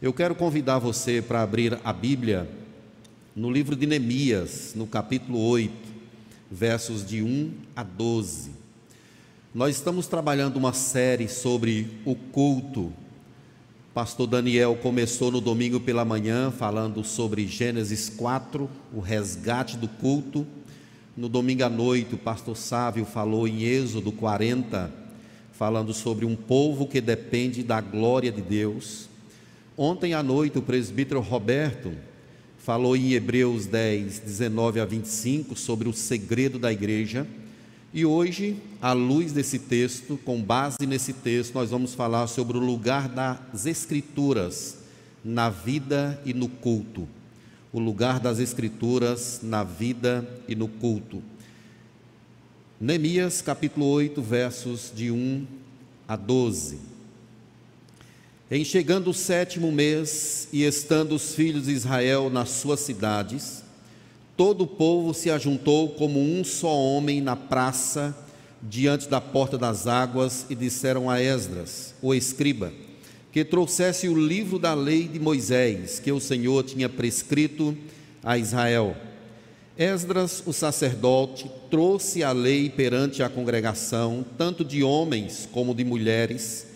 Eu quero convidar você para abrir a Bíblia no livro de Neemias, no capítulo 8, versos de 1 a 12. Nós estamos trabalhando uma série sobre o culto. Pastor Daniel começou no domingo pela manhã falando sobre Gênesis 4, o resgate do culto. No domingo à noite, o pastor Sávio falou em Êxodo 40, falando sobre um povo que depende da glória de Deus. Ontem à noite, o presbítero Roberto falou em Hebreus 10, 19 a 25 sobre o segredo da igreja. E hoje, à luz desse texto, com base nesse texto, nós vamos falar sobre o lugar das Escrituras na vida e no culto. O lugar das Escrituras na vida e no culto. Neemias capítulo 8, versos de 1 a 12. Em chegando o sétimo mês e estando os filhos de Israel nas suas cidades, todo o povo se ajuntou como um só homem na praça diante da porta das águas e disseram a Esdras, o escriba, que trouxesse o livro da lei de Moisés, que o Senhor tinha prescrito a Israel. Esdras, o sacerdote, trouxe a lei perante a congregação, tanto de homens como de mulheres,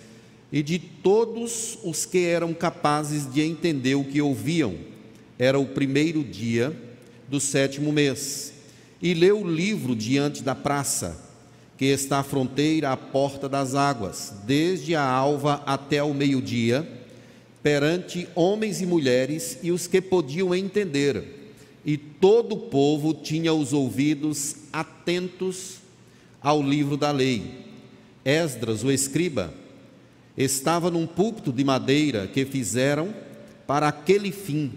e de todos os que eram capazes de entender o que ouviam. Era o primeiro dia do sétimo mês. E leu o livro diante da praça, que está à fronteira à porta das águas, desde a alva até o meio-dia, perante homens e mulheres e os que podiam entender e todo o povo tinha os ouvidos atentos ao livro da lei. Esdras, o escriba, estava num púlpito de madeira que fizeram para aquele fim.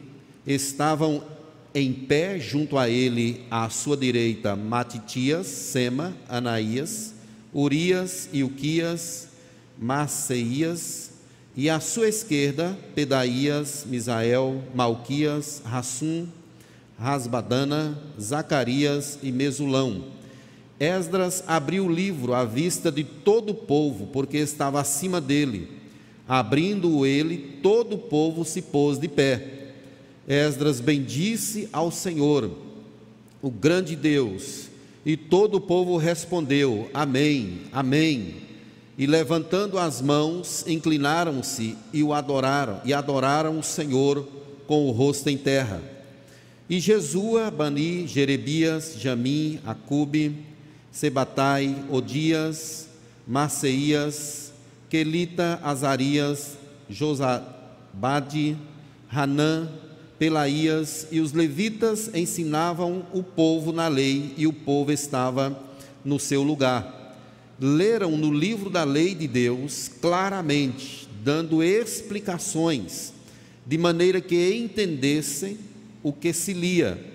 Estavam em pé junto a ele, à sua direita, Matitias, Sema, Anaías, Urias, Ilquias, Maceias, e à sua esquerda, Pedaías, Misael, Malquias, Rassum, Rasbadana, Zacarias e Mesulão. Esdras abriu o livro à vista de todo o povo, porque estava acima dele. Abrindo-o ele, todo o povo se pôs de pé. Esdras bendisse ao Senhor, o grande Deus, e todo o povo respondeu: Amém, Amém. E levantando as mãos, inclinaram-se e o adoraram, e adoraram o Senhor com o rosto em terra. E Jesua, Bani, Jerebias, Jamim, Acube, Sebatai, Odias, Maceias, Quelita, Azarias, Josabade, Hanã, Pelaías e os levitas ensinavam o povo na lei e o povo estava no seu lugar. Leram no livro da lei de Deus claramente, dando explicações, de maneira que entendessem o que se lia.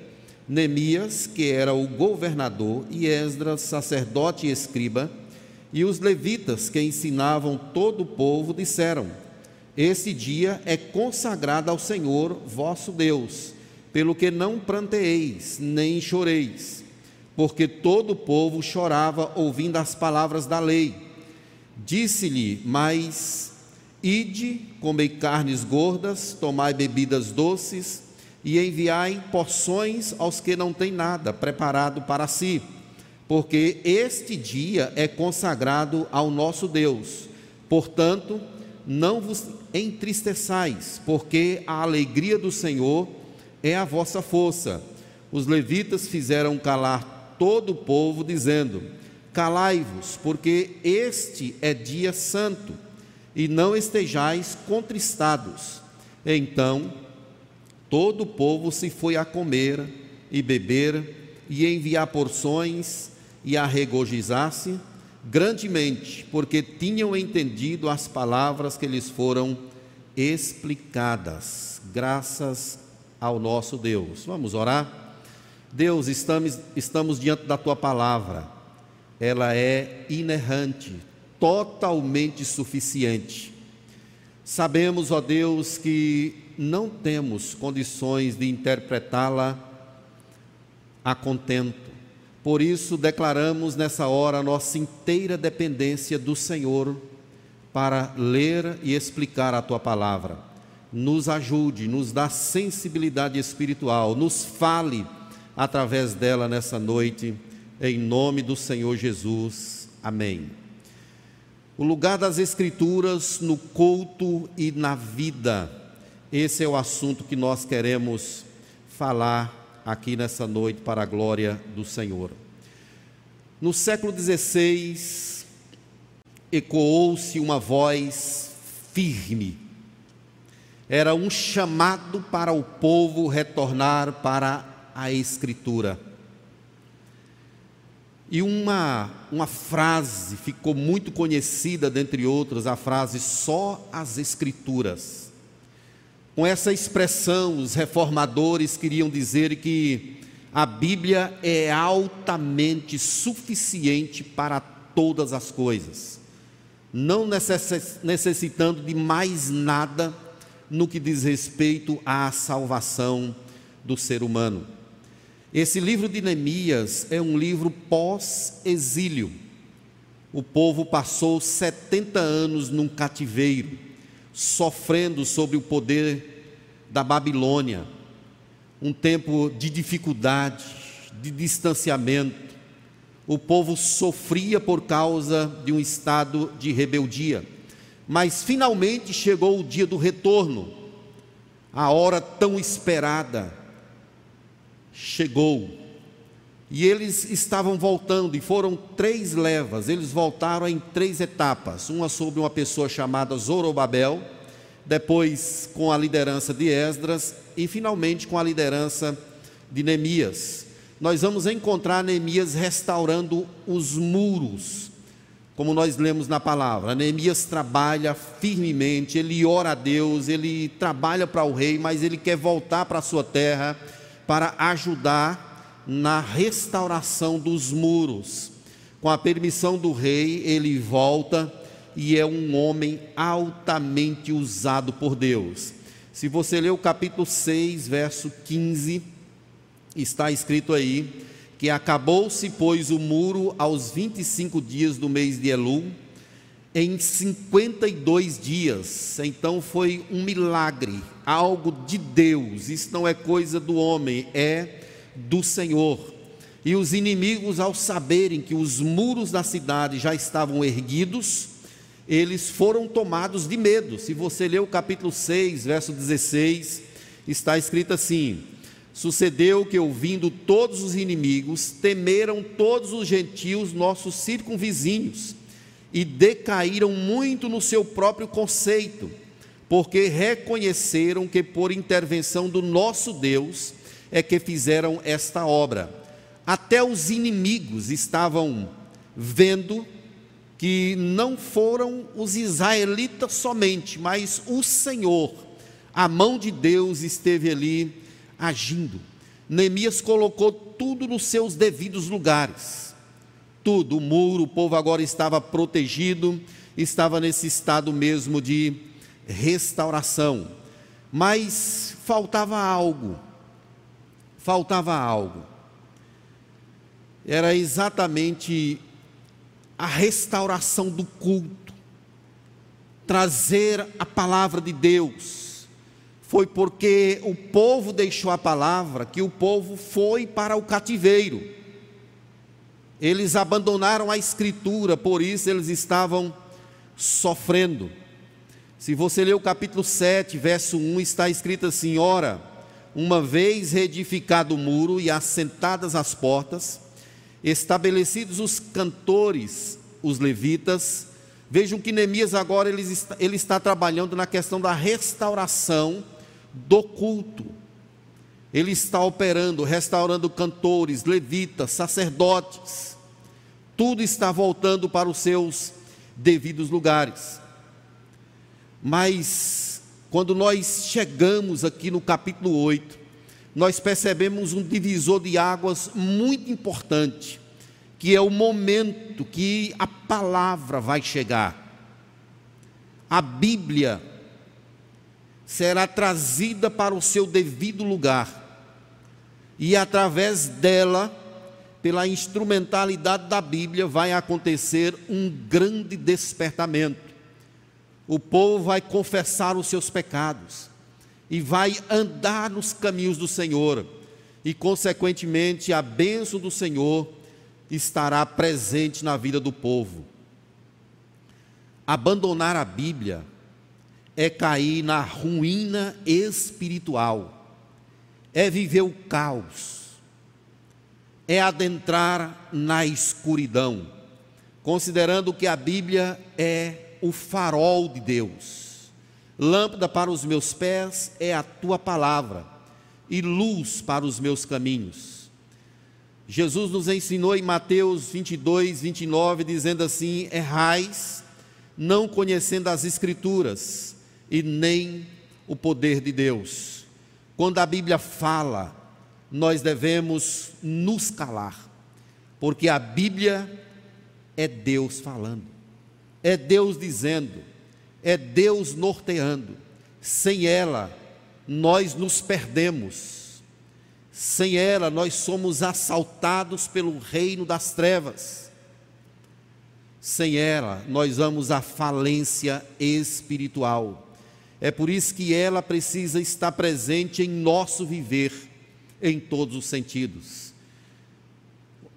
Neemias, que era o governador, e Esdras, sacerdote e escriba, e os levitas que ensinavam todo o povo disseram: Esse dia é consagrado ao Senhor vosso Deus, pelo que não pranteeis, nem choreis, porque todo o povo chorava ouvindo as palavras da lei. Disse-lhe: Mas ide, comei carnes gordas, tomai bebidas doces, e enviai porções aos que não têm nada preparado para si, porque este dia é consagrado ao nosso Deus. Portanto, não vos entristeçais, porque a alegria do Senhor é a vossa força. Os levitas fizeram calar todo o povo, dizendo: Calai-vos, porque este é dia santo, e não estejais contristados. Então, Todo o povo se foi a comer e beber e enviar porções e a regozijar-se grandemente, porque tinham entendido as palavras que lhes foram explicadas. Graças ao nosso Deus. Vamos orar? Deus, estamos, estamos diante da tua palavra. Ela é inerrante, totalmente suficiente. Sabemos, ó Deus, que não temos condições de interpretá-la a contento. Por isso, declaramos nessa hora nossa inteira dependência do Senhor para ler e explicar a tua palavra. nos ajude, nos dá sensibilidade espiritual, nos fale através dela nessa noite, em nome do Senhor Jesus. Amém. O lugar das Escrituras no culto e na vida, esse é o assunto que nós queremos falar aqui nessa noite para a glória do Senhor. No século XVI, ecoou-se uma voz firme. Era um chamado para o povo retornar para a Escritura. E uma, uma frase ficou muito conhecida, dentre outras, a frase só as Escrituras. Com essa expressão, os reformadores queriam dizer que a Bíblia é altamente suficiente para todas as coisas, não necessitando de mais nada no que diz respeito à salvação do ser humano. Esse livro de Neemias é um livro pós-exílio. O povo passou 70 anos num cativeiro, sofrendo sob o poder da Babilônia. Um tempo de dificuldade, de distanciamento. O povo sofria por causa de um estado de rebeldia. Mas finalmente chegou o dia do retorno, a hora tão esperada chegou. E eles estavam voltando, e foram três levas, eles voltaram em três etapas: uma sobre uma pessoa chamada Zorobabel, depois com a liderança de Esdras, e finalmente com a liderança de Neemias. Nós vamos encontrar Neemias restaurando os muros, como nós lemos na palavra. Neemias trabalha firmemente, ele ora a Deus, ele trabalha para o rei, mas ele quer voltar para a sua terra para ajudar na restauração dos muros. Com a permissão do rei, ele volta e é um homem altamente usado por Deus. Se você ler o capítulo 6, verso 15, está escrito aí que acabou-se, pois, o muro aos 25 dias do mês de Elul, em 52 dias. Então foi um milagre, algo de Deus. Isso não é coisa do homem, é do Senhor. E os inimigos, ao saberem que os muros da cidade já estavam erguidos, eles foram tomados de medo. Se você ler o capítulo 6, verso 16, está escrito assim: Sucedeu que, ouvindo todos os inimigos, temeram todos os gentios, nossos circunvizinhos e decaíram muito no seu próprio conceito, porque reconheceram que por intervenção do nosso Deus é que fizeram esta obra. Até os inimigos estavam vendo que não foram os israelitas somente, mas o Senhor, a mão de Deus esteve ali agindo. Neemias colocou tudo nos seus devidos lugares tudo, o muro, o povo agora estava protegido, estava nesse estado mesmo de restauração. Mas faltava algo, faltava algo. Era exatamente a restauração do culto, trazer a palavra de Deus. Foi porque o povo deixou a palavra que o povo foi para o cativeiro. Eles abandonaram a escritura, por isso eles estavam sofrendo. Se você ler o capítulo 7, verso 1, está escrito assim: Ora, uma vez reedificado o muro e assentadas as portas, estabelecidos os cantores, os levitas, vejam que Neemias agora ele está, ele está trabalhando na questão da restauração do culto. Ele está operando, restaurando cantores, levitas, sacerdotes tudo está voltando para os seus devidos lugares. Mas, quando nós chegamos aqui no capítulo 8, nós percebemos um divisor de águas muito importante, que é o momento que a palavra vai chegar. A Bíblia será trazida para o seu devido lugar, e através dela pela instrumentalidade da Bíblia, vai acontecer um grande despertamento. O povo vai confessar os seus pecados, e vai andar nos caminhos do Senhor, e consequentemente a bênção do Senhor estará presente na vida do povo. Abandonar a Bíblia é cair na ruína espiritual, é viver o caos, é adentrar na escuridão, considerando que a Bíblia é o farol de Deus Lâmpada para os meus pés é a tua palavra, e luz para os meus caminhos. Jesus nos ensinou em Mateus 22, 29, dizendo assim: Errais, não conhecendo as Escrituras e nem o poder de Deus. Quando a Bíblia fala, nós devemos nos calar, porque a Bíblia é Deus falando, é Deus dizendo, é Deus norteando. Sem ela, nós nos perdemos. Sem ela, nós somos assaltados pelo reino das trevas. Sem ela, nós vamos à falência espiritual. É por isso que ela precisa estar presente em nosso viver, em todos os sentidos.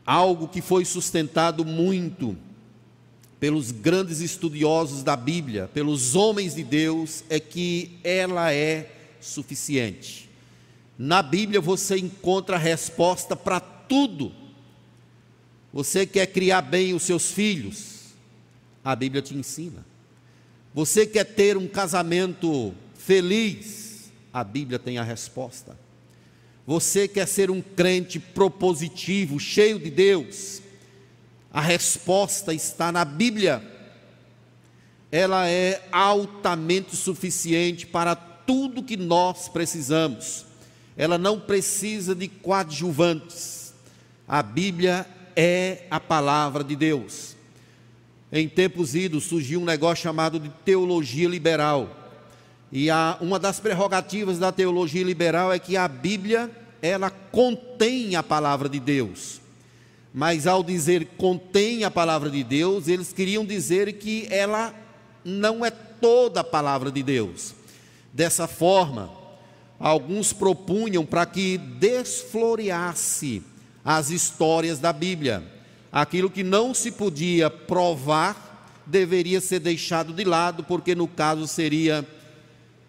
Algo que foi sustentado muito pelos grandes estudiosos da Bíblia, pelos homens de Deus, é que ela é suficiente. Na Bíblia você encontra a resposta para tudo. Você quer criar bem os seus filhos? A Bíblia te ensina. Você quer ter um casamento feliz? A Bíblia tem a resposta. Você quer ser um crente propositivo, cheio de Deus? A resposta está na Bíblia. Ela é altamente suficiente para tudo que nós precisamos. Ela não precisa de coadjuvantes. A Bíblia é a palavra de Deus. Em tempos idos surgiu um negócio chamado de teologia liberal. E a, uma das prerrogativas da teologia liberal é que a Bíblia ela contém a palavra de Deus mas ao dizer contém a palavra de Deus, eles queriam dizer que ela não é toda a palavra de Deus. Dessa forma, alguns propunham para que desfloreasse as histórias da Bíblia. Aquilo que não se podia provar deveria ser deixado de lado, porque no caso seria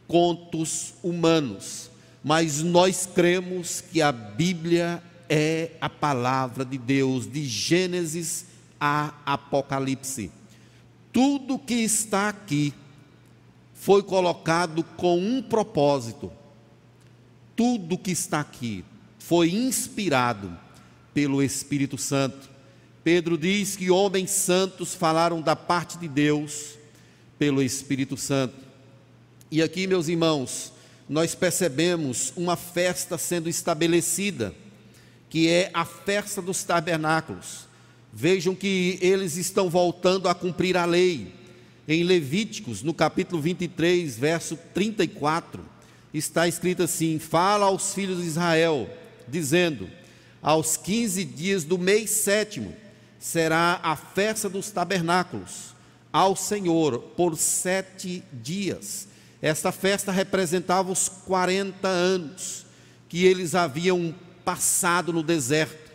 contos humanos. Mas nós cremos que a Bíblia é a palavra de Deus, de Gênesis a Apocalipse. Tudo que está aqui foi colocado com um propósito. Tudo que está aqui foi inspirado pelo Espírito Santo. Pedro diz que homens santos falaram da parte de Deus pelo Espírito Santo. E aqui, meus irmãos, nós percebemos uma festa sendo estabelecida que é a festa dos tabernáculos. Vejam que eles estão voltando a cumprir a lei. Em Levíticos, no capítulo 23, verso 34, está escrito assim: Fala aos filhos de Israel, dizendo: Aos 15 dias do mês sétimo será a festa dos tabernáculos ao Senhor por sete dias. Esta festa representava os 40 anos que eles haviam passado no deserto.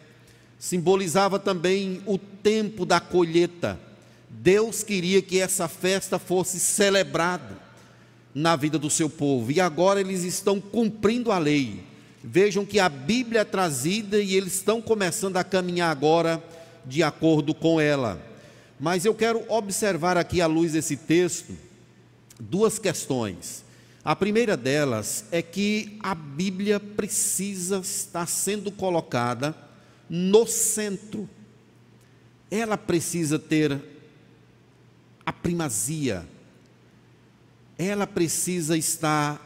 Simbolizava também o tempo da colheita. Deus queria que essa festa fosse celebrada na vida do seu povo. E agora eles estão cumprindo a lei. Vejam que a Bíblia é trazida e eles estão começando a caminhar agora de acordo com ela. Mas eu quero observar aqui à luz desse texto duas questões. A primeira delas é que a Bíblia precisa estar sendo colocada no centro. Ela precisa ter a primazia. Ela precisa estar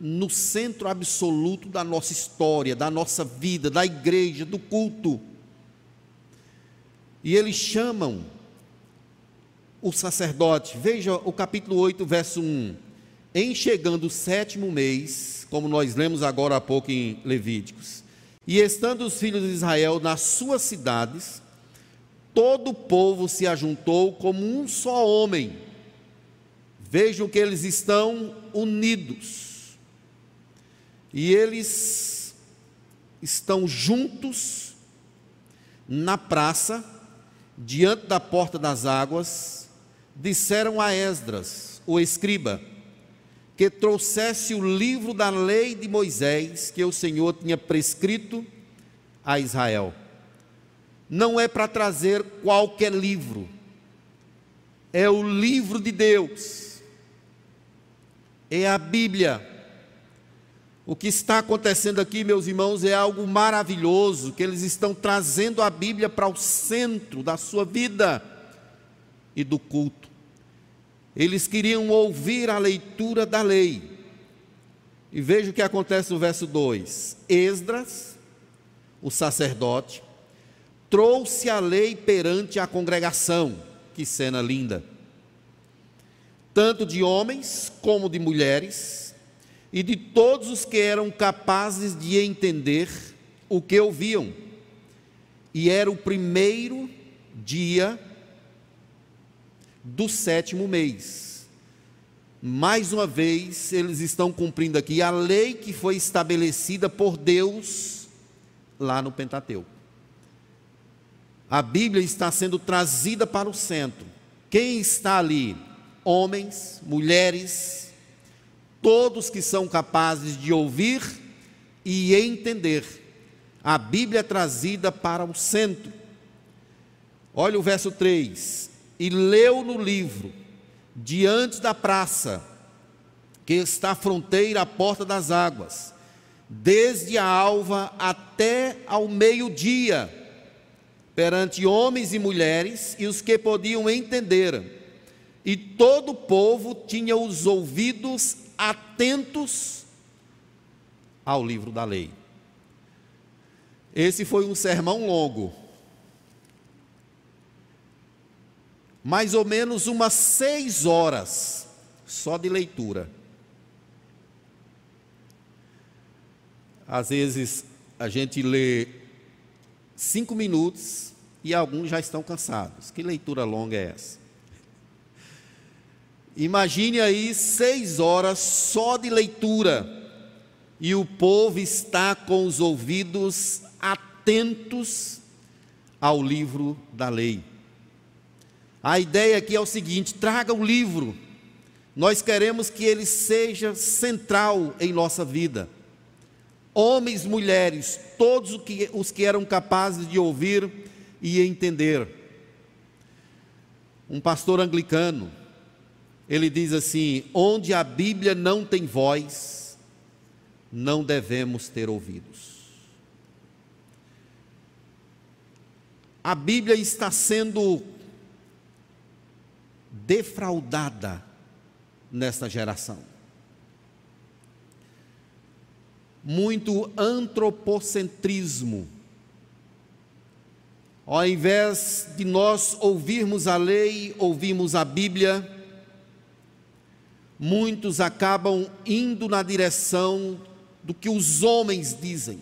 no centro absoluto da nossa história, da nossa vida, da igreja, do culto. E eles chamam o sacerdote, veja o capítulo 8, verso 1 em chegando o sétimo mês, como nós lemos agora há pouco em Levíticos, e estando os filhos de Israel nas suas cidades, todo o povo se ajuntou como um só homem. Vejam que eles estão unidos. E eles estão juntos na praça, diante da porta das águas, disseram a Esdras, o escriba, que trouxesse o livro da lei de Moisés que o Senhor tinha prescrito a Israel. Não é para trazer qualquer livro, é o livro de Deus, é a Bíblia. O que está acontecendo aqui, meus irmãos, é algo maravilhoso, que eles estão trazendo a Bíblia para o centro da sua vida e do culto. Eles queriam ouvir a leitura da lei. E veja o que acontece no verso 2: Esdras, o sacerdote, trouxe a lei perante a congregação. Que cena linda! Tanto de homens como de mulheres, e de todos os que eram capazes de entender o que ouviam. E era o primeiro dia do sétimo mês. Mais uma vez, eles estão cumprindo aqui a lei que foi estabelecida por Deus lá no Pentateuco. A Bíblia está sendo trazida para o centro. Quem está ali? Homens, mulheres, todos que são capazes de ouvir e entender. A Bíblia é trazida para o centro. Olha o verso 3: e leu no livro, diante da praça, que está à fronteira à porta das águas, desde a alva até ao meio-dia, perante homens e mulheres e os que podiam entender. E todo o povo tinha os ouvidos atentos ao livro da lei. Esse foi um sermão longo, mais ou menos umas seis horas só de leitura. Às vezes a gente lê cinco minutos e alguns já estão cansados. Que leitura longa é essa? Imagine aí seis horas só de leitura e o povo está com os ouvidos atentos ao livro da lei. A ideia aqui é o seguinte: traga o livro. Nós queremos que ele seja central em nossa vida. Homens, mulheres, todos os que, eram capazes de ouvir e entender. Um pastor anglicano, ele diz assim: onde a Bíblia não tem voz, não devemos ter ouvidos. A Bíblia está sendo defraudada nesta geração. Muito antropocentrismo. Ao invés de nós ouvirmos a lei, ouvirmos a Bíblia, muitos acabam indo na direção do que os homens dizem.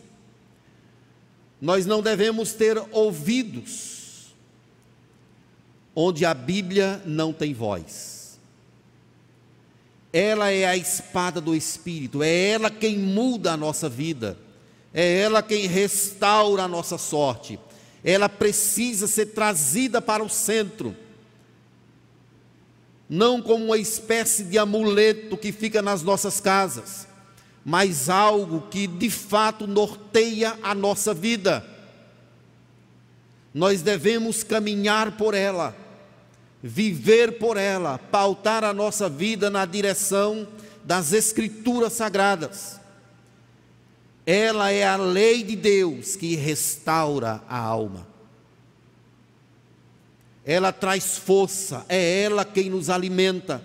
Nós não devemos ter ouvidos onde a Bíblia não tem voz. Ela é a espada do Espírito, é ela quem muda a nossa vida, é ela quem restaura a nossa sorte. Ela precisa ser trazida para o centro, não como uma espécie de amuleto que fica nas nossas casas, mas algo que de fato norteia a nossa vida. Nós devemos caminhar por ela viver por ela, pautar a nossa vida na direção das Escrituras Sagradas. Ela é a lei de Deus que restaura a alma. Ela traz força, é ela quem nos alimenta.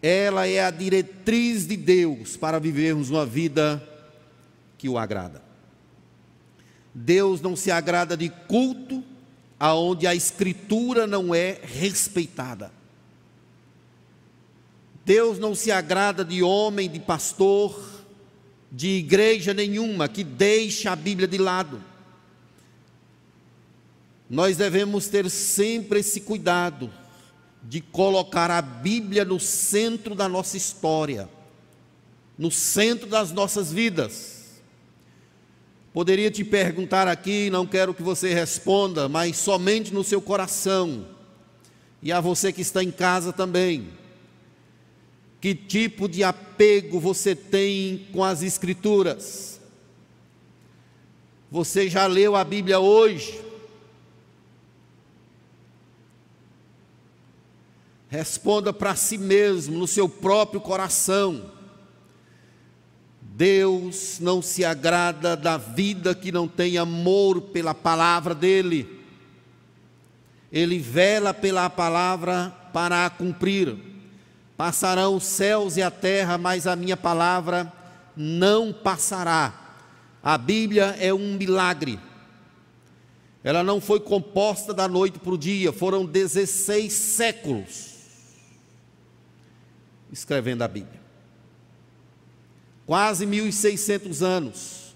Ela é a diretriz de Deus para vivermos uma vida que o agrada. Deus não se agrada de culto, aonde a escritura não é respeitada. Deus não se agrada de homem, de pastor, de igreja nenhuma que deixa a Bíblia de lado. Nós devemos ter sempre esse cuidado de colocar a Bíblia no centro da nossa história, no centro das nossas vidas. Poderia te perguntar aqui, não quero que você responda, mas somente no seu coração, e a você que está em casa também. Que tipo de apego você tem com as Escrituras? Você já leu a Bíblia hoje? Responda para si mesmo, no seu próprio coração. Deus não se agrada da vida que não tem amor pela palavra dEle. Ele vela pela palavra para a cumprir. Passarão os céus e a terra, mas a minha palavra não passará. A Bíblia é um milagre. Ela não foi composta da noite para o dia, foram 16 séculos escrevendo a Bíblia. Quase 1.600 anos.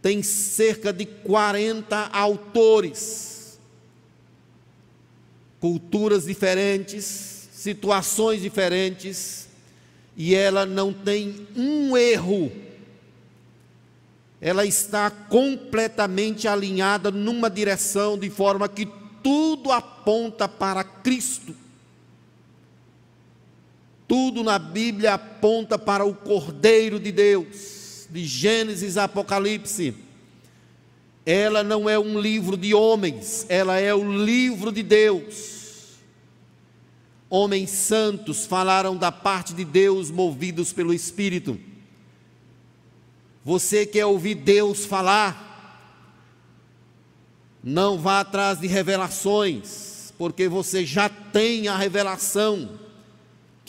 Tem cerca de 40 autores, culturas diferentes, situações diferentes, e ela não tem um erro. Ela está completamente alinhada numa direção, de forma que tudo aponta para Cristo. Tudo na Bíblia aponta para o Cordeiro de Deus, de Gênesis a Apocalipse. Ela não é um livro de homens, ela é o livro de Deus. Homens santos falaram da parte de Deus, movidos pelo Espírito. Você quer ouvir Deus falar? Não vá atrás de revelações, porque você já tem a revelação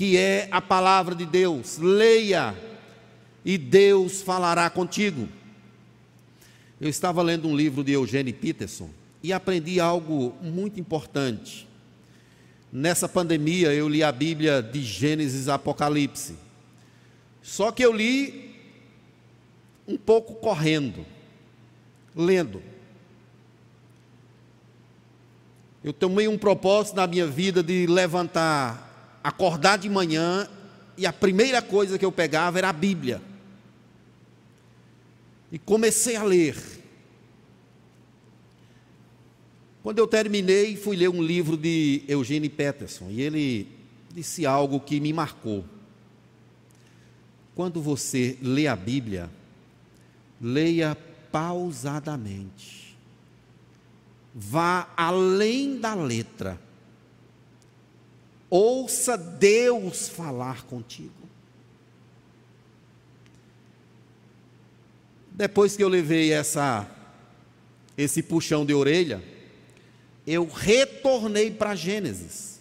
que é a palavra de Deus. Leia e Deus falará contigo. Eu estava lendo um livro de Eugênio Peterson e aprendi algo muito importante. Nessa pandemia eu li a Bíblia de Gênesis a Apocalipse. Só que eu li um pouco correndo, lendo. Eu tomei um propósito na minha vida de levantar acordar de manhã e a primeira coisa que eu pegava era a Bíblia. E comecei a ler. Quando eu terminei, fui ler um livro de Eugênio Peterson e ele disse algo que me marcou. Quando você lê a Bíblia, leia pausadamente. Vá além da letra Ouça Deus falar contigo. Depois que eu levei essa esse puxão de orelha, eu retornei para Gênesis.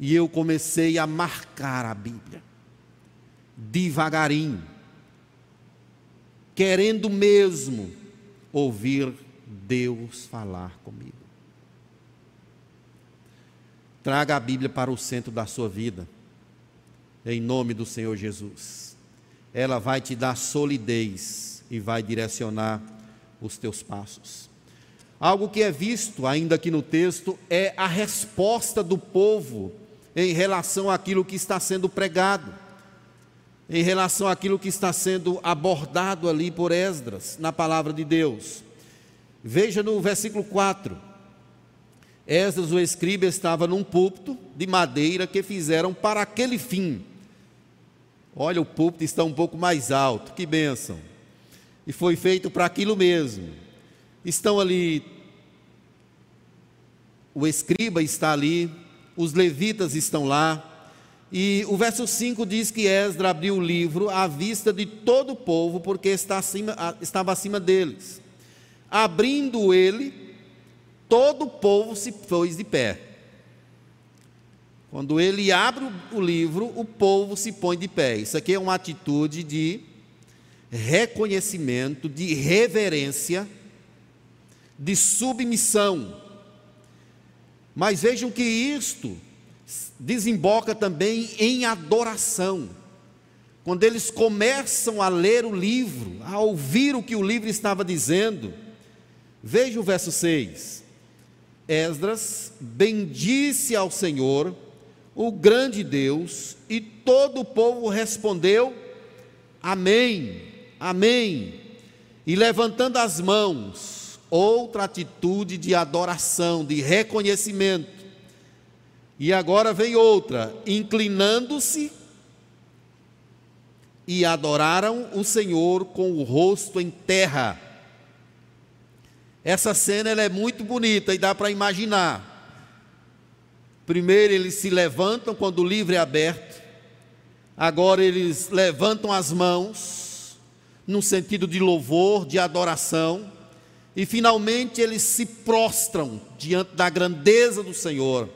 E eu comecei a marcar a Bíblia, devagarinho, querendo mesmo ouvir Deus falar comigo. Traga a Bíblia para o centro da sua vida, em nome do Senhor Jesus. Ela vai te dar solidez e vai direcionar os teus passos. Algo que é visto ainda aqui no texto é a resposta do povo em relação àquilo que está sendo pregado, em relação àquilo que está sendo abordado ali por Esdras na palavra de Deus. Veja no versículo 4. Esdras, o escriba, estava num púlpito de madeira que fizeram para aquele fim. Olha, o púlpito está um pouco mais alto, que bênção. E foi feito para aquilo mesmo. Estão ali, o escriba está ali, os levitas estão lá, e o verso 5 diz que Esdras abriu o livro à vista de todo o povo, porque acima, estava acima deles. Abrindo ele, todo o povo se pôs de pé. Quando ele abre o livro, o povo se põe de pé. Isso aqui é uma atitude de reconhecimento, de reverência, de submissão. Mas vejam que isto desemboca também em adoração. Quando eles começam a ler o livro, a ouvir o que o livro estava dizendo, veja o verso 6. Esdras bendisse ao Senhor, o grande Deus, e todo o povo respondeu: Amém, Amém. E levantando as mãos, outra atitude de adoração, de reconhecimento. E agora vem outra, inclinando-se e adoraram o Senhor com o rosto em terra. Essa cena é muito bonita e dá para imaginar. Primeiro eles se levantam quando o livro é aberto. Agora eles levantam as mãos num sentido de louvor, de adoração, e finalmente eles se prostram diante da grandeza do Senhor,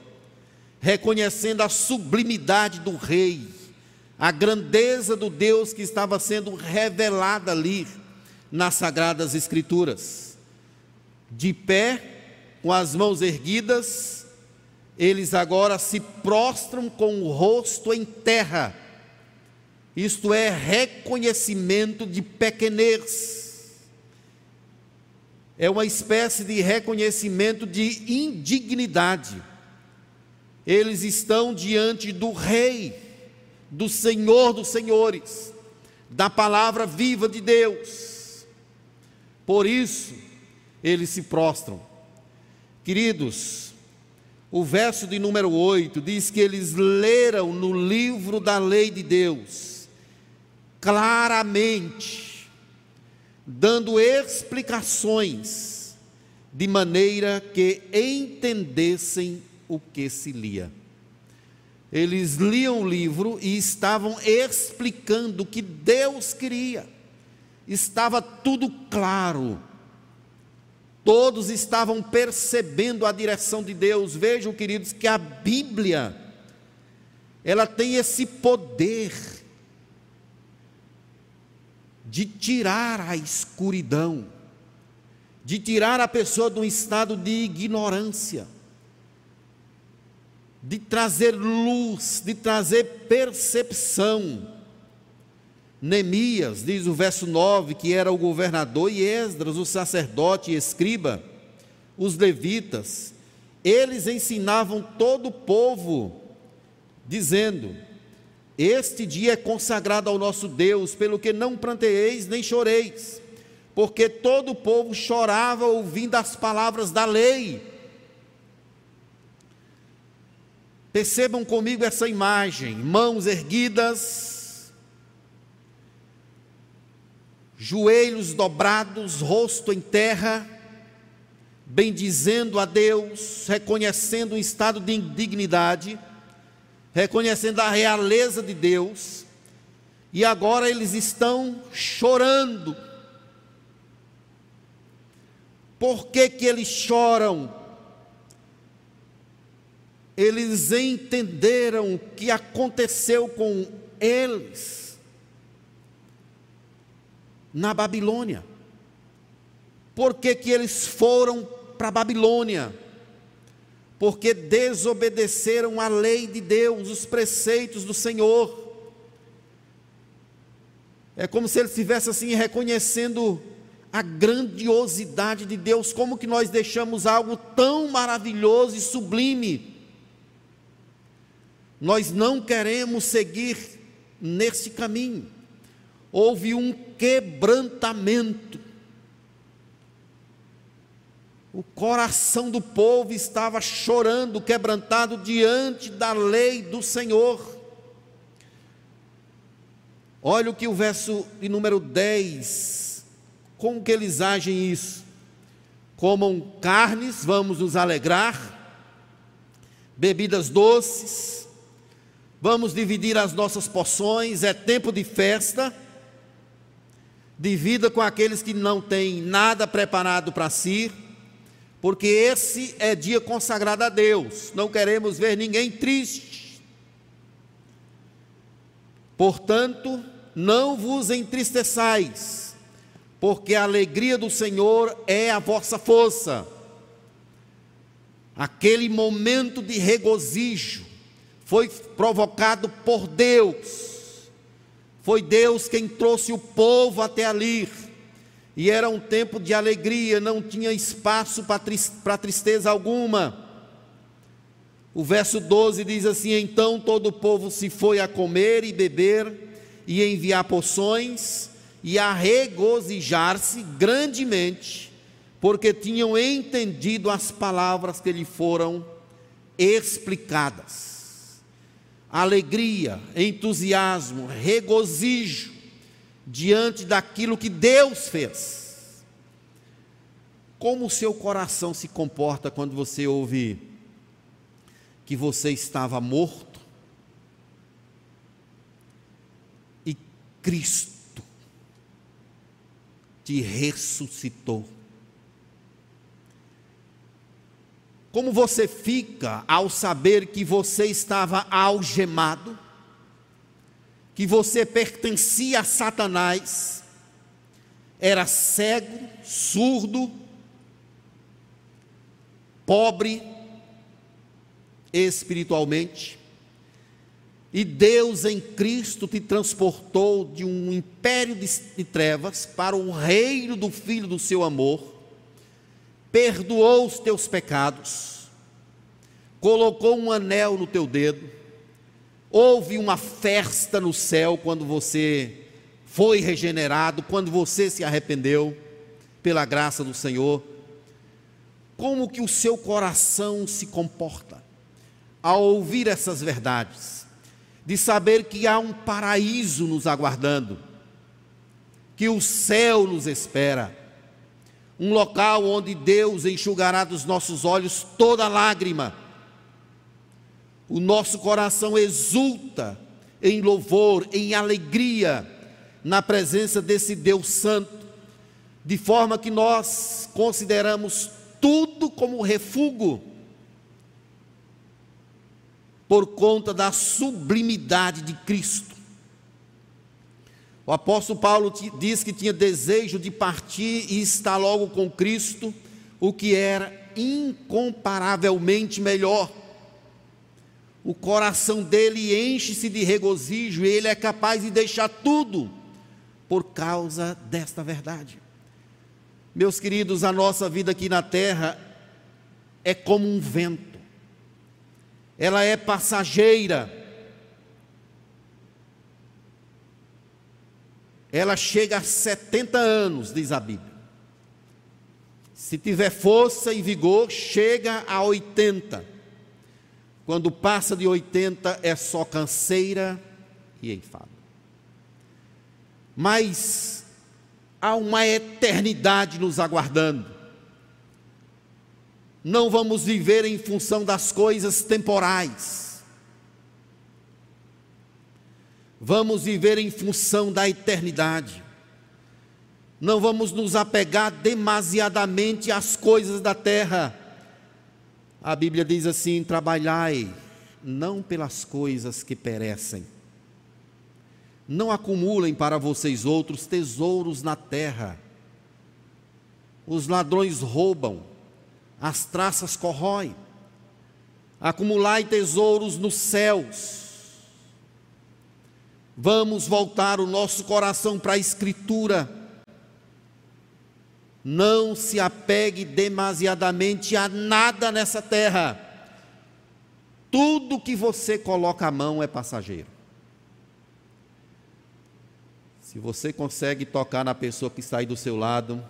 reconhecendo a sublimidade do rei, a grandeza do Deus que estava sendo revelada ali nas sagradas escrituras. De pé, com as mãos erguidas, eles agora se prostram com o rosto em terra. Isto é reconhecimento de pequenez. É uma espécie de reconhecimento de indignidade. Eles estão diante do Rei, do Senhor dos Senhores, da palavra viva de Deus. Por isso, eles se prostram. Queridos, o verso de número 8 diz que eles leram no livro da lei de Deus, claramente, dando explicações, de maneira que entendessem o que se lia. Eles liam o livro e estavam explicando o que Deus queria, estava tudo claro Todos estavam percebendo a direção de Deus. Vejam, queridos, que a Bíblia ela tem esse poder de tirar a escuridão, de tirar a pessoa de um estado de ignorância, de trazer luz, de trazer percepção Neemias, diz o verso 9, que era o governador, e Esdras, o sacerdote e escriba, os levitas, eles ensinavam todo o povo, dizendo: Este dia é consagrado ao nosso Deus, pelo que não planteeis nem choreis, porque todo o povo chorava ouvindo as palavras da lei. Percebam comigo essa imagem, mãos erguidas, joelhos dobrados, rosto em terra, bendizendo a Deus, reconhecendo um estado de indignidade, reconhecendo a realeza de Deus, e agora eles estão chorando. Por que, que eles choram? Eles entenderam o que aconteceu com eles na Babilônia. Por que, que eles foram para a Babilônia? Porque desobedeceram a lei de Deus, os preceitos do Senhor. É como se eles estivessem assim reconhecendo a grandiosidade de Deus, como que nós deixamos algo tão maravilhoso e sublime. Nós não queremos seguir nesse caminho houve um quebrantamento. O coração do povo estava chorando, quebrantado diante da lei do Senhor. Olha o que o verso de número 10, como que eles agem isso? Comam carnes, vamos nos alegrar, bebidas doces, vamos dividir as nossas porções, é tempo de festa divida com aqueles que não têm nada preparado para si, porque esse é dia consagrado a Deus, não queremos ver ninguém triste. Portanto, não vos entristeçais, porque a alegria do Senhor é a vossa força. Aquele momento de regozijo foi provocado por Deus foi Deus quem trouxe o povo até ali. E era um tempo de alegria, não tinha espaço para tristeza alguma. O verso 12 diz assim: Então todo o povo se foi a comer e beber, e enviar poções, e a regozijar-se grandemente, porque tinham entendido as palavras que lhe foram explicadas. Alegria, entusiasmo, regozijo diante daquilo que Deus fez. Como o seu coração se comporta quando você ouve que você estava morto e Cristo te ressuscitou? Como você fica ao saber que você estava algemado, que você pertencia a Satanás, era cego, surdo, pobre espiritualmente, e Deus em Cristo te transportou de um império de, trevas para o reino do Filho do seu amor, perdoou os teus pecados, colocou um anel no teu dedo, houve uma festa no céu quando você foi regenerado, quando você se arrependeu, pela graça do Senhor. Como que o seu coração se comporta ao ouvir essas verdades? De saber que há um paraíso nos aguardando, que o céu nos espera um local onde Deus enxugará dos nossos olhos toda lágrima. O nosso coração exulta em louvor, em alegria, na presença desse Deus Santo, de forma que nós consideramos tudo como refúgio, por conta da sublimidade de Cristo. O apóstolo Paulo diz que tinha desejo de partir e estar logo com Cristo, o que era incomparavelmente melhor. O coração dele enche-se de regozijo e ele é capaz de deixar tudo por causa desta verdade. Meus queridos, a nossa vida aqui na terra é como um vento, ela é passageira ela chega a 70 anos, diz a Bíblia. Se tiver força e vigor, chega a 80. Quando passa de 80 é só canseira e enfado. Mas há uma eternidade nos aguardando. Não vamos viver em função das coisas temporais vamos viver em função da eternidade. Não vamos nos apegar demasiadamente às coisas da terra. A Bíblia diz assim: trabalhai não pelas coisas que perecem. Não acumulem para vocês outros tesouros na terra. Os ladrões roubam, as traças corroem. Acumulai tesouros nos céus Vamos voltar o nosso coração para a Escritura. Não se apegue demasiadamente a nada nessa terra. Tudo que você coloca a mão é passageiro. Se você consegue tocar na pessoa que está aí do seu lado,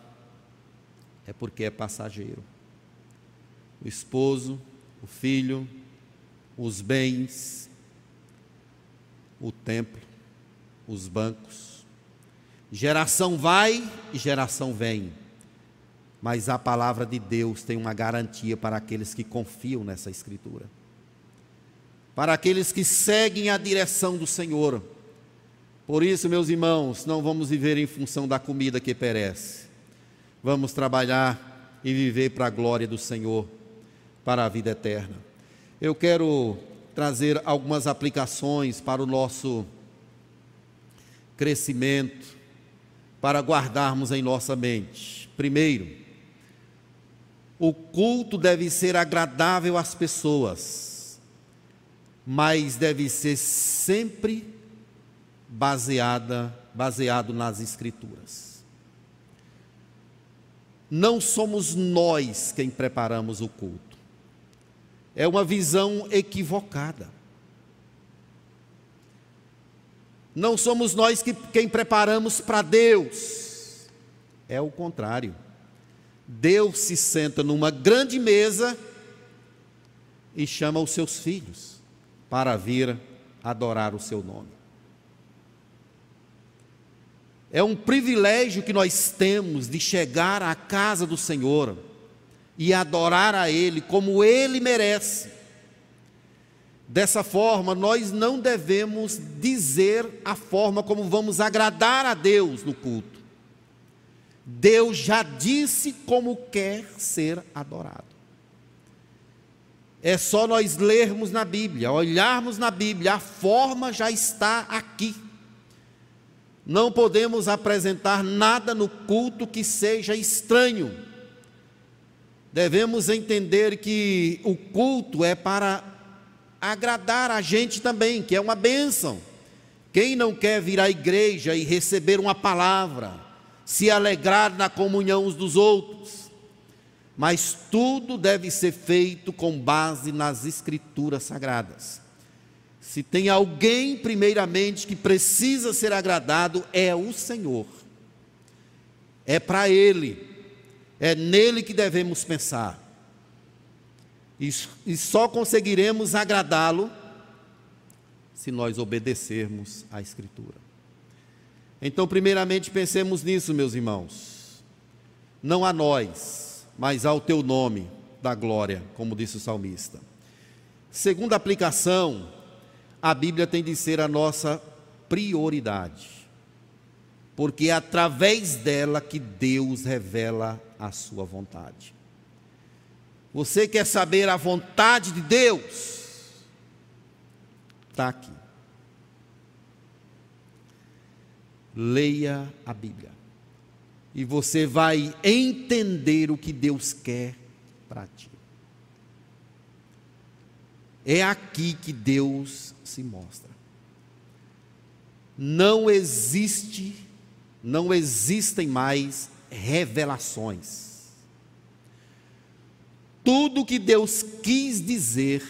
é porque é passageiro. O esposo, o filho, os bens, o templo os bancos. Geração vai e geração vem. Mas a palavra de Deus tem uma garantia para aqueles que confiam nessa Escritura. Para aqueles que seguem a direção do Senhor. Por isso, meus irmãos, não vamos viver em função da comida que perece. Vamos trabalhar e viver para a glória do Senhor, para a vida eterna. Eu quero trazer algumas aplicações para o nosso crescimento para guardarmos em nossa mente. Primeiro, o culto deve ser agradável às pessoas, mas deve ser sempre baseada, baseado nas escrituras. Não somos nós quem preparamos o culto. é uma visão equivocada. Não somos nós que, quem preparamos para Deus, é o contrário. Deus se senta numa grande mesa e chama os seus filhos para vir adorar o seu nome. É um privilégio que nós temos de chegar à casa do Senhor e adorar a Ele como Ele merece. Dessa forma, nós não devemos dizer a forma como vamos agradar a Deus no culto. Deus já disse como quer ser adorado. É só nós lermos na Bíblia, olharmos na Bíblia, a forma já está aqui. Não podemos apresentar nada no culto que seja estranho. Devemos entender que o culto é para agradar a gente também, que é uma bênção. Quem não quer vir à igreja e receber uma palavra, se alegrar na comunhão uns dos outros? Mas tudo deve ser feito com base nas Escrituras Sagradas. Se tem alguém, primeiramente, que precisa ser agradado, é o Senhor. É para Ele, é nele que devemos pensar. E, só conseguiremos agradá-lo se nós obedecermos à Escritura. Então, primeiramente, pensemos nisso, meus irmãos. Não a nós, mas ao teu nome da glória, como disse o salmista. Segunda aplicação, a Bíblia tem de ser a nossa prioridade, porque é através dela que Deus revela a sua vontade. Você quer saber a vontade de Deus? Está aqui. Leia a Bíblia. E você vai entender o que Deus quer para ti. É aqui que Deus se mostra. Não existe, não existem mais revelações. Tudo que Deus quis dizer,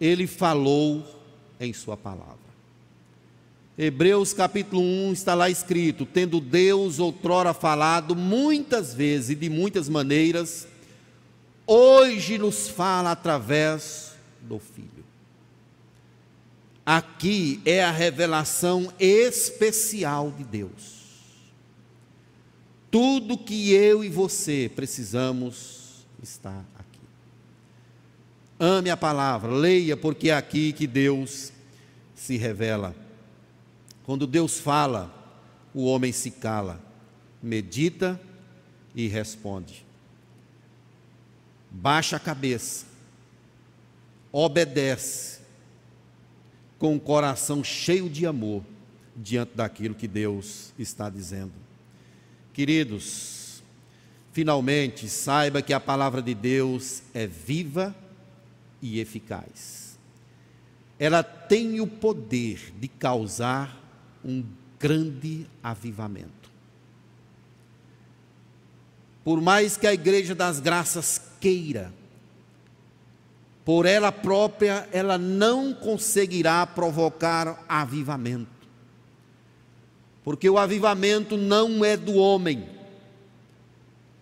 Ele falou em Sua palavra. Hebreus capítulo 1 está lá escrito: tendo Deus outrora falado muitas vezes e de muitas maneiras, hoje nos fala através do Filho. Aqui é a revelação especial de Deus. Tudo que eu e você precisamos está aqui. Ame a palavra, leia, porque é aqui que Deus se revela. Quando Deus fala, o homem se cala, medita e responde. Baixa a cabeça, obedece, com o coração cheio de amor diante daquilo que Deus está dizendo. Queridos, finalmente saiba que a palavra de Deus é viva e eficaz. Ela tem o poder de causar um grande avivamento. Por mais que a Igreja das Graças queira, por ela própria, ela não conseguirá provocar avivamento. Porque o avivamento não é do homem,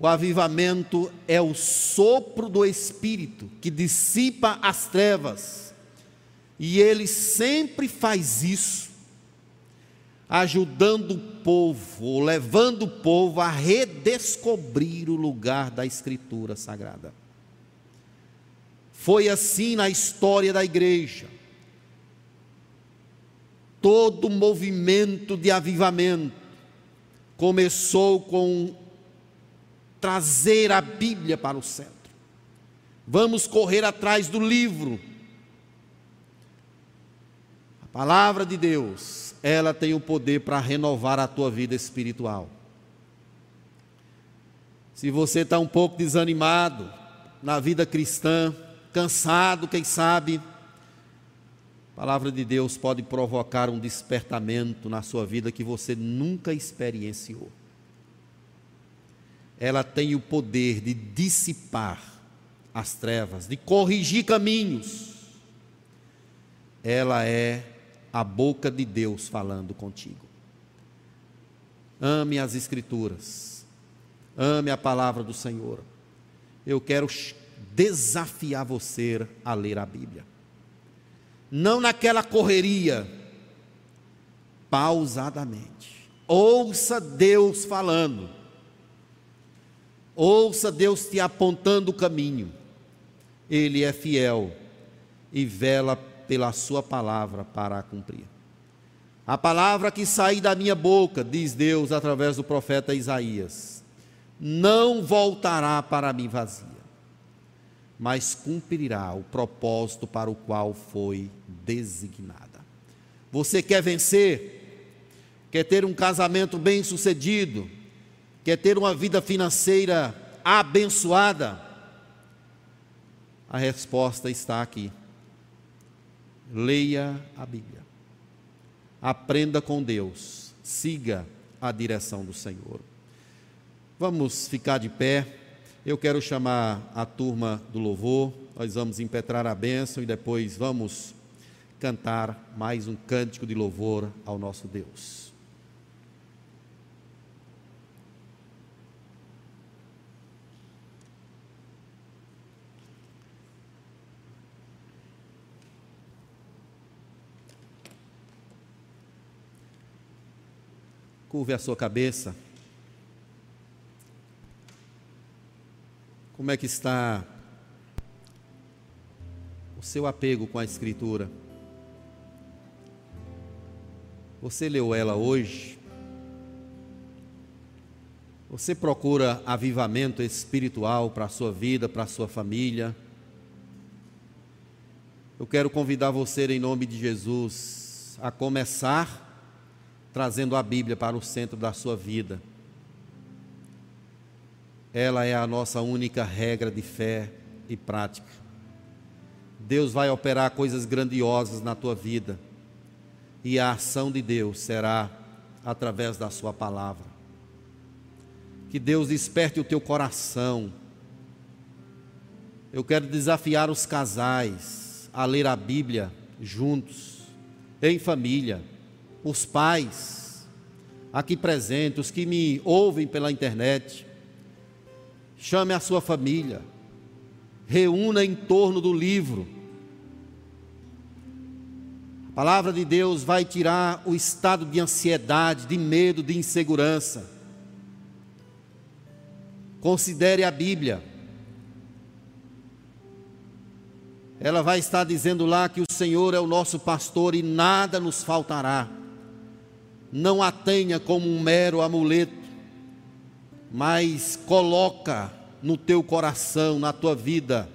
o avivamento é o sopro do Espírito que dissipa as trevas, e ele sempre faz isso ajudando o povo, levando o povo a redescobrir o lugar da Escritura Sagrada. Foi assim na história da igreja. Todo movimento de avivamento começou com trazer a Bíblia para o centro. Vamos correr atrás do livro. A palavra de Deus ela tem o poder para renovar a tua vida espiritual. Se você está um pouco desanimado na vida cristã, cansado, quem sabe, a palavra de Deus pode provocar um despertamento na sua vida que você nunca experienciou. Ela tem o poder de dissipar as trevas, de corrigir caminhos, ela é a boca de Deus falando contigo. Ame as Escrituras, ame a palavra do Senhor. Eu quero desafiar você a ler a Bíblia. Não naquela correria, pausadamente. Ouça Deus falando. Ouça Deus te apontando o caminho. Ele é fiel e vela pela sua palavra para a cumprir. A palavra que sair da minha boca, diz Deus através do profeta Isaías, não voltará para mim vazia, mas cumprirá o propósito para o qual foi designada. Você quer vencer? Quer ter um casamento bem-sucedido? Quer ter uma vida financeira abençoada? A resposta está aqui. Leia a Bíblia. Aprenda com Deus. Siga a direção do Senhor. Vamos ficar de pé. Eu quero chamar a turma do louvor. Nós vamos impetrar a bênção e depois vamos cantar mais um cântico de louvor ao nosso Deus. Curve a sua cabeça. Como é que está o seu apego com a Escritura? Você leu ela hoje? Você procura avivamento espiritual para a sua vida, para a sua família? Eu quero convidar você, em nome de Jesus, a começar trazendo a Bíblia para o centro da sua vida. Ela é a nossa única regra de fé e prática. Deus vai operar coisas grandiosas na tua vida, e a ação de Deus será através da Sua palavra. Que Deus desperte o teu coração. Eu quero desafiar os casais a ler a Bíblia juntos, em família os pais aqui presentes, os que me ouvem pela internet, chame a sua família, reúna em torno do livro. A palavra de Deus vai tirar o estado de ansiedade, de medo, de insegurança. Considere a Bíblia. Ela vai estar dizendo lá que o Senhor é o nosso pastor e nada nos faltará não a tenha como um mero amuleto, mas coloca no teu coração, na tua vida,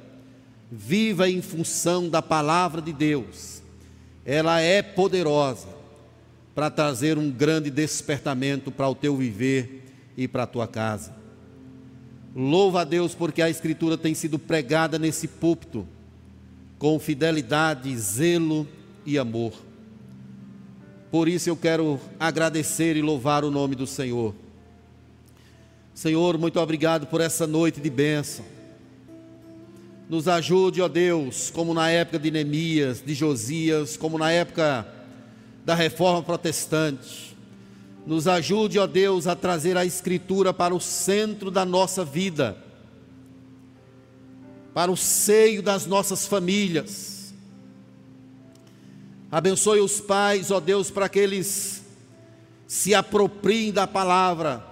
viva em função da palavra de Deus. Ela é poderosa para trazer um grande despertamento para o teu viver e para a tua casa. Louva a Deus porque a Escritura tem sido pregada nesse púlpito com fidelidade, zelo e amor. Por isso eu quero agradecer e louvar o nome do Senhor. Senhor, muito obrigado por essa noite de bênção. Nos ajude, ó Deus, como na época de Neemias, de Josias, como na época da reforma protestante. Nos ajude, ó Deus, a trazer a Escritura para o centro da nossa vida, para o seio das nossas famílias Abençoe os pais, ó Deus, para que eles se apropriem da palavra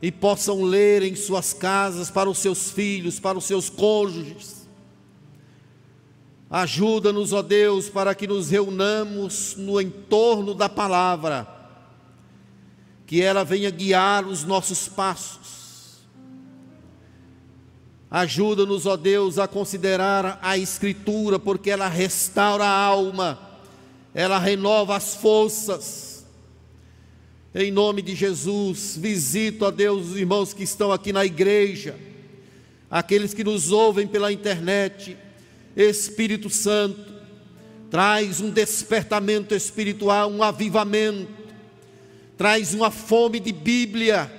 e possam ler em suas casas para os seus filhos, para os seus cônjuges. Ajuda-nos, ó Deus, para que nos reunamos no entorno da palavra, que ela venha guiar os nossos passos. Ajuda-nos, ó Deus, a considerar a Escritura, porque ela restaura a alma, ela renova as forças. Em nome de Jesus, visito, ó Deus, os irmãos que estão aqui na igreja, aqueles que nos ouvem pela internet. Espírito Santo, traz um despertamento espiritual, um avivamento, traz uma fome de Bíblia,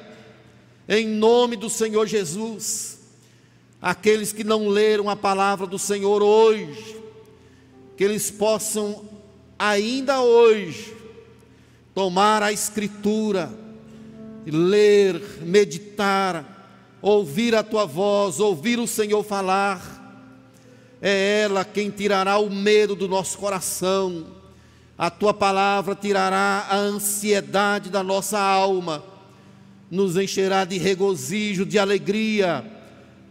em nome do Senhor Jesus aqueles que não leram a palavra do Senhor hoje, que eles possam ainda hoje tomar a Escritura, ler, meditar, ouvir a tua voz, ouvir o Senhor falar. É ela quem tirará o medo do nosso coração. A tua palavra tirará a ansiedade da nossa alma, nos encherá de regozijo, de alegria,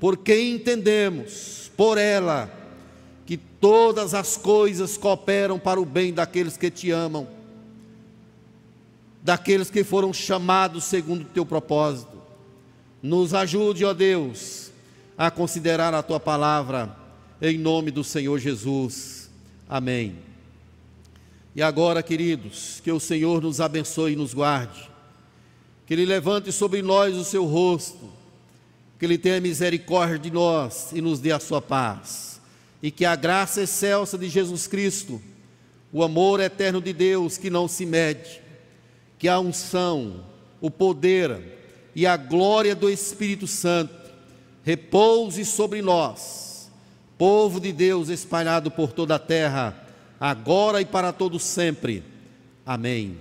porque entendemos por ela que todas as coisas cooperam para o bem daqueles que te amam daqueles que foram chamados segundo o teu propósito. Nos ajude, ó Deus, a considerar a tua palavra, em nome do Senhor Jesus. Amém. E agora, queridos, que o Senhor nos abençoe e nos guarde, que Ele levante sobre nós o seu rosto, que Ele tenha misericórdia de nós e nos dê a sua paz, e que a graça excelsa de Jesus Cristo, o amor eterno de Deus que não se mede, que a unção, o poder e a glória do Espírito Santo repouse sobre nós, povo de Deus espalhado por toda a terra, agora e para todo sempre. Amém.